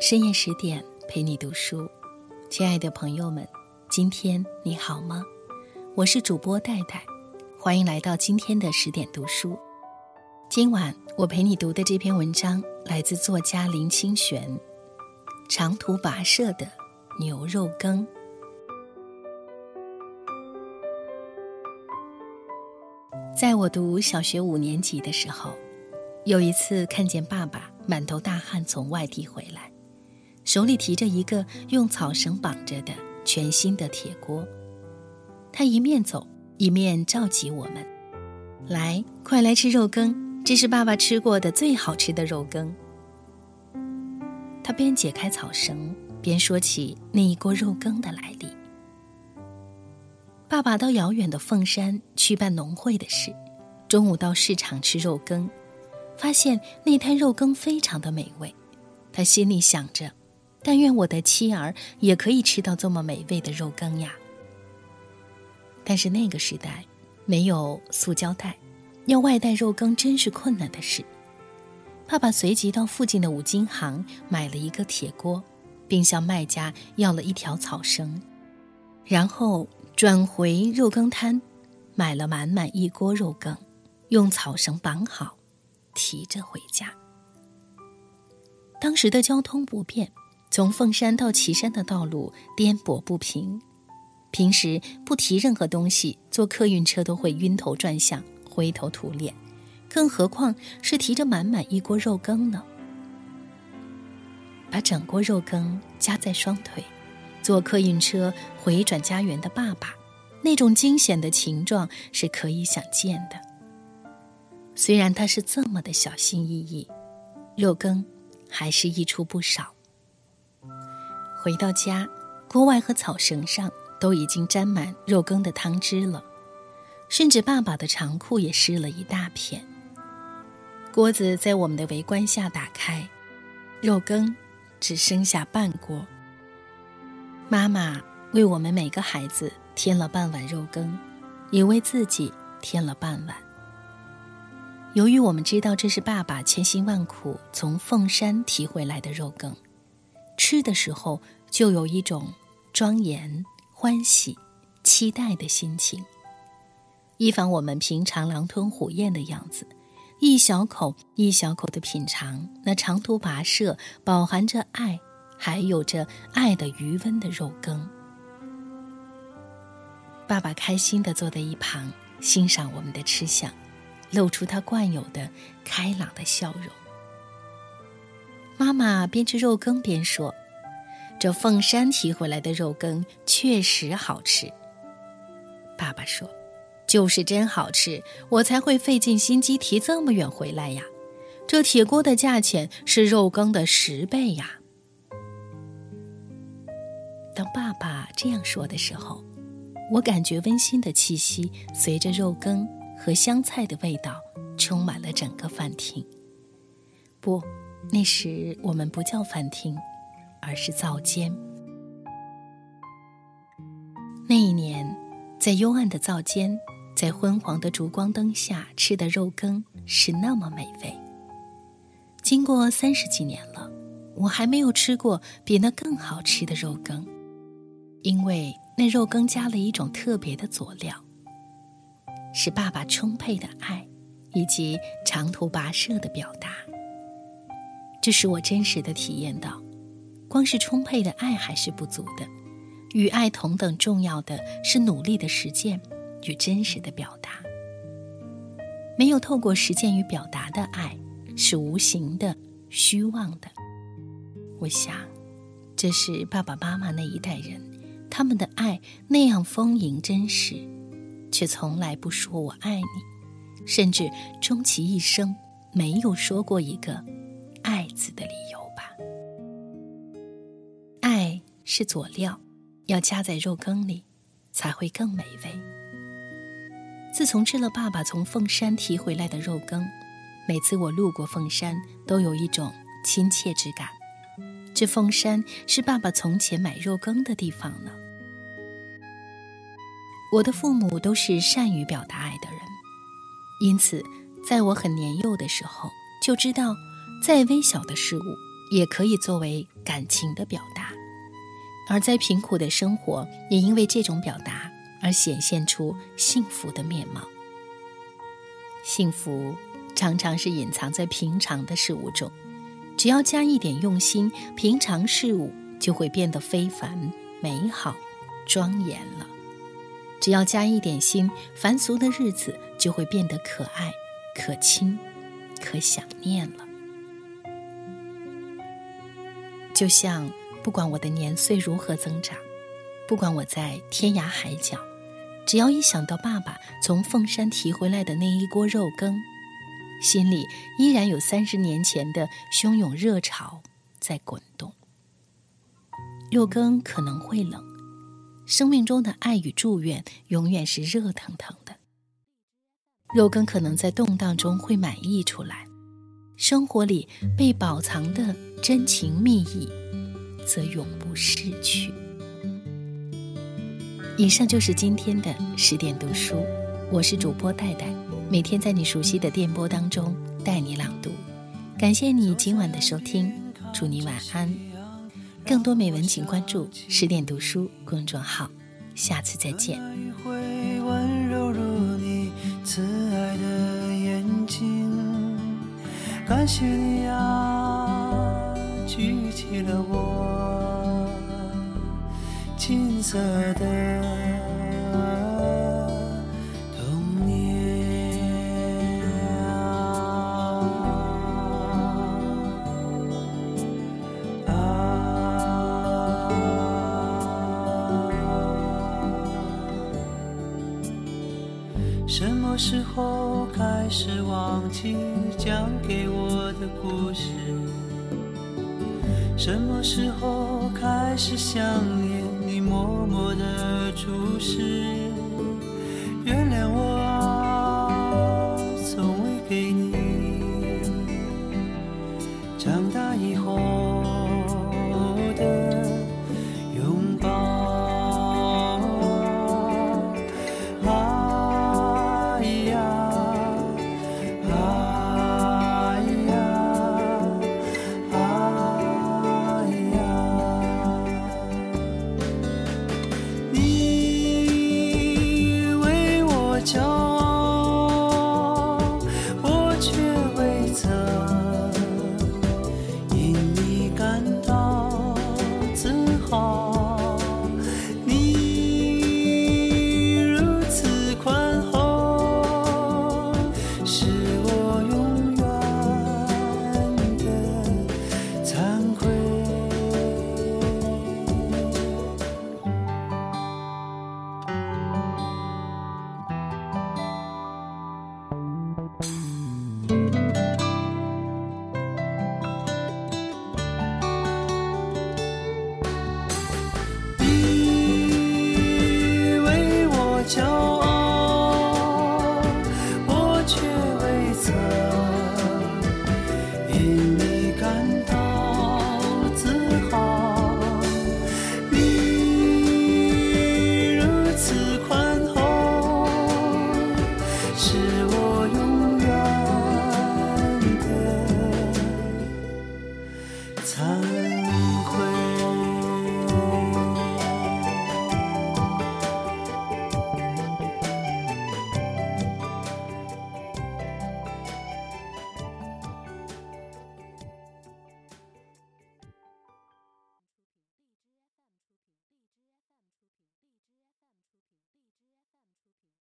深夜十点陪你读书，亲爱的朋友们，今天你好吗？我是主播戴戴，欢迎来到今天的十点读书。今晚我陪你读的这篇文章来自作家林清玄，《长途跋涉的牛肉羹》。在我读小学五年级的时候，有一次看见爸爸满头大汗从外地回来，手里提着一个用草绳绑着的全新的铁锅。他一面走一面召集我们：“来，快来吃肉羹，这是爸爸吃过的最好吃的肉羹。”他边解开草绳边说起那一锅肉羹的来历。爸爸到遥远的凤山去办农会的事，中午到市场吃肉羹，发现那摊肉羹非常的美味。他心里想着，但愿我的妻儿也可以吃到这么美味的肉羹呀。但是那个时代没有塑胶袋，要外带肉羹真是困难的事。爸爸随即到附近的五金行买了一个铁锅，并向卖家要了一条草绳，然后。转回肉羹摊，买了满满一锅肉羹，用草绳绑好，提着回家。当时的交通不便，从凤山到岐山的道路颠簸不平，平时不提任何东西，坐客运车都会晕头转向、灰头土脸，更何况是提着满满一锅肉羹呢？把整锅肉羹夹在双腿。坐客运车回转家园的爸爸，那种惊险的情状是可以想见的。虽然他是这么的小心翼翼，肉羹还是溢出不少。回到家，锅外和草绳上都已经沾满肉羹的汤汁了，甚至爸爸的长裤也湿了一大片。锅子在我们的围观下打开，肉羹只剩下半锅。妈妈为我们每个孩子添了半碗肉羹，也为自己添了半碗。由于我们知道这是爸爸千辛万苦从凤山提回来的肉羹，吃的时候就有一种庄严、欢喜、期待的心情。以防我们平常狼吞虎咽的样子，一小口一小口的品尝那长途跋涉、饱含着爱。还有着爱的余温的肉羹。爸爸开心的坐在一旁欣赏我们的吃相，露出他惯有的开朗的笑容。妈妈边吃肉羹边说：“这凤山提回来的肉羹确实好吃。”爸爸说：“就是真好吃，我才会费尽心机提这么远回来呀。这铁锅的价钱是肉羹的十倍呀。”当爸爸这样说的时候，我感觉温馨的气息随着肉羹和香菜的味道充满了整个饭厅。不，那时我们不叫饭厅，而是灶间。那一年，在幽暗的灶间，在昏黄的烛光灯下吃的肉羹是那么美味。经过三十几年了，我还没有吃过比那更好吃的肉羹。因为那肉羹加了一种特别的佐料，是爸爸充沛的爱，以及长途跋涉的表达。这使我真实的体验到，光是充沛的爱还是不足的，与爱同等重要的是努力的实践与真实的表达。没有透过实践与表达的爱，是无形的、虚妄的。我想，这是爸爸妈妈那一代人。他们的爱那样丰盈真实，却从来不说我爱你，甚至终其一生没有说过一个“爱”字的理由是佐料，要加在肉羹里，才会更美味。自从吃了爸爸从凤山提回来的肉羹，每次我路过凤山，都有一种亲切之感。这凤山是爸爸从前买肉羹的地方呢。我的父母都是善于表达爱的人，因此，在我很年幼的时候就知道，再微小的事物也可以作为感情的表达，而在贫苦的生活也因为这种表达而显现出幸福的面貌。幸福常常是隐藏在平常的事物中，只要加一点用心，平常事物就会变得非凡、美好、庄严了。只要加一点心，凡俗的日子就会变得可爱、可亲、可想念了。就像，不管我的年岁如何增长，不管我在天涯海角，只要一想到爸爸从凤山提回来的那一锅肉羹，心里依然有三十年前的汹涌热潮在滚动。肉羹可能会冷。生命中的爱与祝愿永远是热腾腾的。肉羹可能在动荡中会满溢出来，生活里被保藏的真情蜜意，则永不逝去。以上就是今天的十点读书，我是主播戴戴，每天在你熟悉的电波当中带你朗读。感谢你今晚的收听，祝你晚安。更多美文，请关注“十点读书”公众号。下次再见。感谢你啊，举起了我金色的童年，啊。什么时候开始忘记讲给我的故事？什么时候开始想念你默默的注视？原谅我